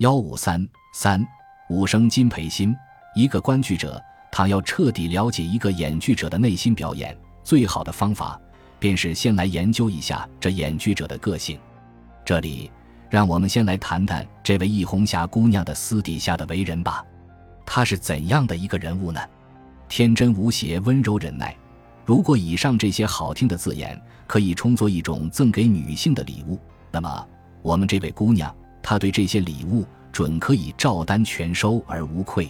幺五三三五生金培心，一个观剧者，倘要彻底了解一个演剧者的内心表演，最好的方法，便是先来研究一下这演剧者的个性。这里，让我们先来谈谈这位易红霞姑娘的私底下的为人吧。她是怎样的一个人物呢？天真无邪，温柔忍耐。如果以上这些好听的字眼可以充作一种赠给女性的礼物，那么我们这位姑娘，他对这些礼物准可以照单全收而无愧。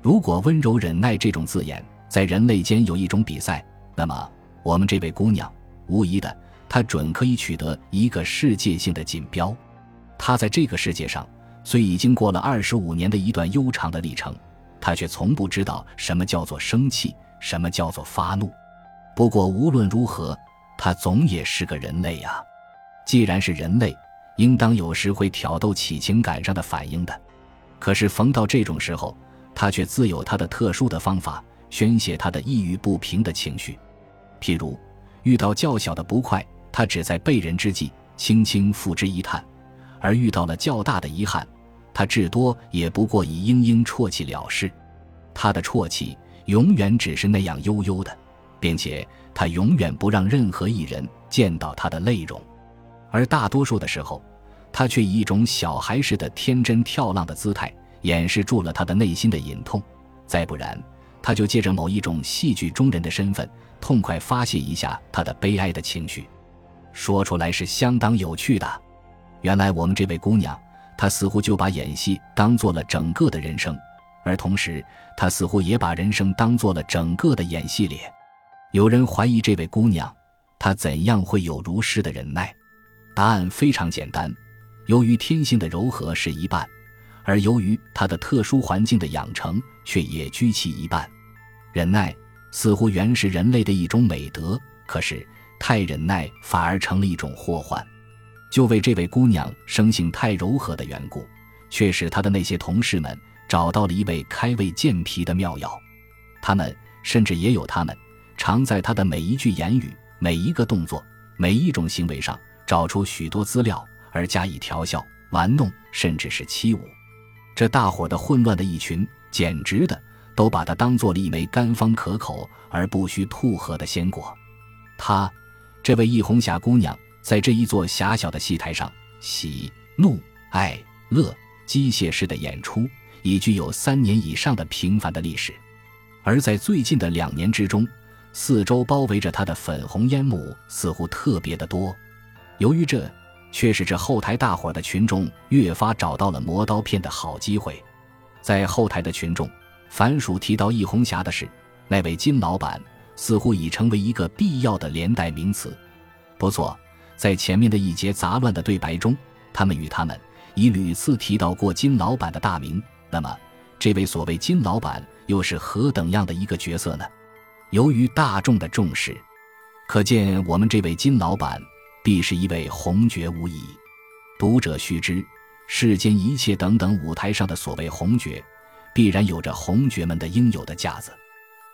如果温柔忍耐这种字眼在人类间有一种比赛，那么我们这位姑娘，无疑的，她准可以取得一个世界性的锦标。她在这个世界上，虽已经过了二十五年的一段悠长的历程，她却从不知道什么叫做生气，什么叫做发怒。不过无论如何，他总也是个人类呀。既然是人类，应当有时会挑逗起情感上的反应的。可是逢到这种时候，他却自有他的特殊的方法宣泄他的抑郁不平的情绪。譬如遇到较小的不快，他只在被人之际轻轻付之一叹；而遇到了较大的遗憾，他至多也不过以嘤嘤啜泣了事。他的啜泣永远只是那样悠悠的。并且他永远不让任何一人见到他的泪容，而大多数的时候，他却以一种小孩似的天真跳浪的姿态掩饰住了他的内心的隐痛。再不然，他就借着某一种戏剧中人的身份，痛快发泄一下他的悲哀的情绪。说出来是相当有趣的。原来我们这位姑娘，她似乎就把演戏当做了整个的人生，而同时，她似乎也把人生当做了整个的演戏脸。有人怀疑这位姑娘，她怎样会有如诗的忍耐？答案非常简单，由于天性的柔和是一半，而由于她的特殊环境的养成却也居其一半。忍耐似乎原是人类的一种美德，可是太忍耐反而成了一种祸患。就为这位姑娘生性太柔和的缘故，却使她的那些同事们找到了一味开胃健脾的妙药。他们甚至也有他们。常在他的每一句言语、每一个动作、每一种行为上找出许多资料，而加以调笑、玩弄，甚至是欺侮。这大伙的混乱的一群，简直的都把他当做了一枚甘芳可口而不需吐核的鲜果。她，这位易红霞姑娘，在这一座狭小的戏台上，喜、怒、哀、乐，机械式的演出，已具有三年以上的平凡的历史。而在最近的两年之中，四周包围着他的粉红烟幕似乎特别的多，由于这，却使这后台大伙的群众越发找到了磨刀片的好机会。在后台的群众，凡属提到易红霞的事，那位金老板似乎已成为一个必要的连带名词。不错，在前面的一节杂乱的对白中，他们与他们已屡次提到过金老板的大名。那么，这位所谓金老板又是何等样的一个角色呢？由于大众的重视，可见我们这位金老板必是一位红爵无疑。读者须知，世间一切等等舞台上的所谓红爵，必然有着红爵们的应有的架子。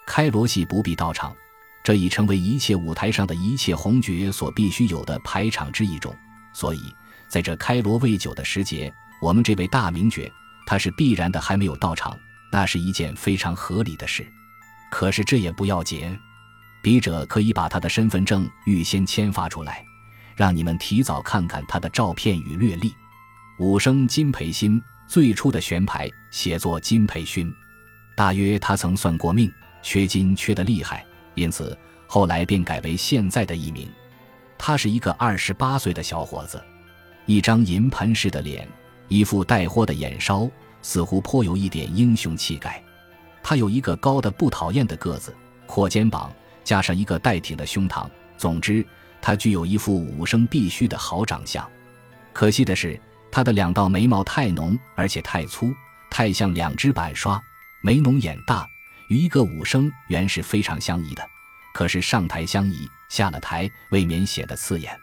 开锣戏不必到场，这已成为一切舞台上的一切红爵所必须有的排场之一种。所以，在这开锣未久的时节，我们这位大名角，他是必然的还没有到场，那是一件非常合理的事。可是这也不要紧，笔者可以把他的身份证预先签发出来，让你们提早看看他的照片与略历。武生金培新最初的悬牌写作金培勋，大约他曾算过命，缺金缺得厉害，因此后来便改为现在的艺名。他是一个二十八岁的小伙子，一张银盘似的脸，一副带货的眼梢，似乎颇有一点英雄气概。他有一个高的不讨厌的个子，阔肩膀，加上一个带挺的胸膛。总之，他具有一副武生必须的好长相。可惜的是，他的两道眉毛太浓，而且太粗，太像两只板刷，眉浓眼大，与一个武生原是非常相宜的。可是上台相宜，下了台未免显得刺眼。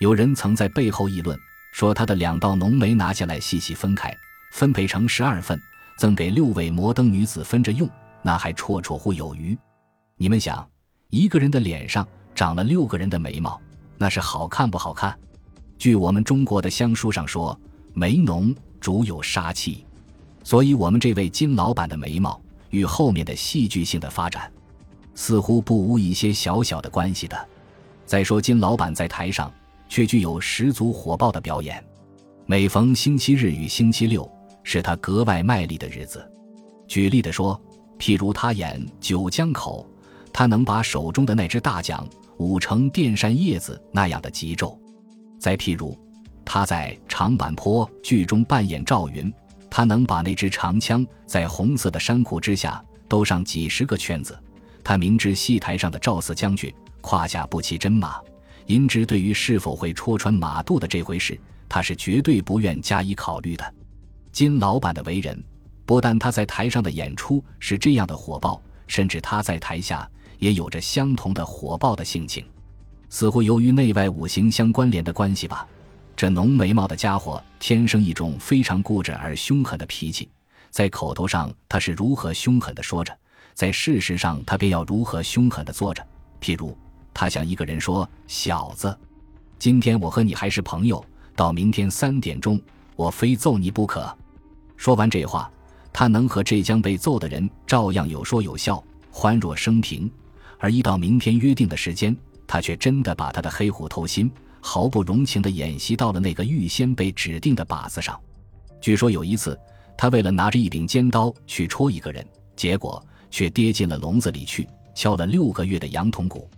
有人曾在背后议论，说他的两道浓眉拿下来细细分开，分配成十二份。赠给六位摩登女子分着用，那还绰绰乎有余。你们想，一个人的脸上长了六个人的眉毛，那是好看不好看？据我们中国的乡书上说，眉浓主有杀气。所以，我们这位金老板的眉毛与后面的戏剧性的发展，似乎不无一些小小的关系的。再说，金老板在台上却具有十足火爆的表演。每逢星期日与星期六，是他格外卖力的日子。举例的说，譬如他演《九江口》，他能把手中的那只大桨五成电扇叶子那样的急骤；再譬如，他在《长坂坡》剧中扮演赵云，他能把那支长枪在红色的衫裤之下兜上几十个圈子。他明知戏台上的赵四将军胯下不骑真马，因之对于是否会戳穿马肚的这回事，他是绝对不愿加以考虑的。金老板的为人。不但他在台上的演出是这样的火爆，甚至他在台下也有着相同的火爆的性情，似乎由于内外五行相关联的关系吧。这浓眉毛的家伙天生一种非常固执而凶狠的脾气，在口头上他是如何凶狠的说着，在事实上他便要如何凶狠的做着。譬如，他向一个人说：“小子，今天我和你还是朋友，到明天三点钟，我非揍你不可。”说完这话。他能和这将被揍的人照样有说有笑，欢若生平；而一到明天约定的时间，他却真的把他的黑虎头心毫不容情地演习到了那个预先被指定的靶子上。据说有一次，他为了拿着一柄尖刀去戳一个人，结果却跌进了笼子里去，敲了六个月的羊铜鼓。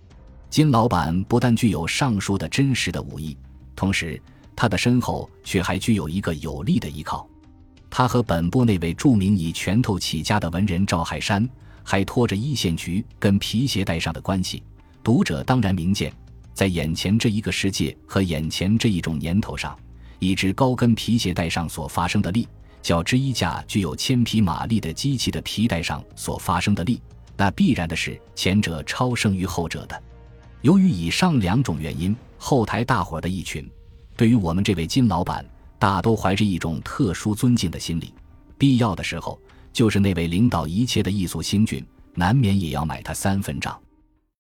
金老板不但具有上述的真实的武艺，同时他的身后却还具有一个有力的依靠。他和本部那位著名以拳头起家的文人赵海山，还拖着一线局跟皮鞋带上的关系，读者当然明见，在眼前这一个世界和眼前这一种年头上，一只高跟皮鞋带上所发生的力，较之一架具有千匹马力的机器的皮带上所发生的力，那必然的是前者超胜于后者的。由于以上两种原因，后台大伙的一群，对于我们这位金老板。大都怀着一种特殊尊敬的心理，必要的时候，就是那位领导一切的异族星君，难免也要买他三分账。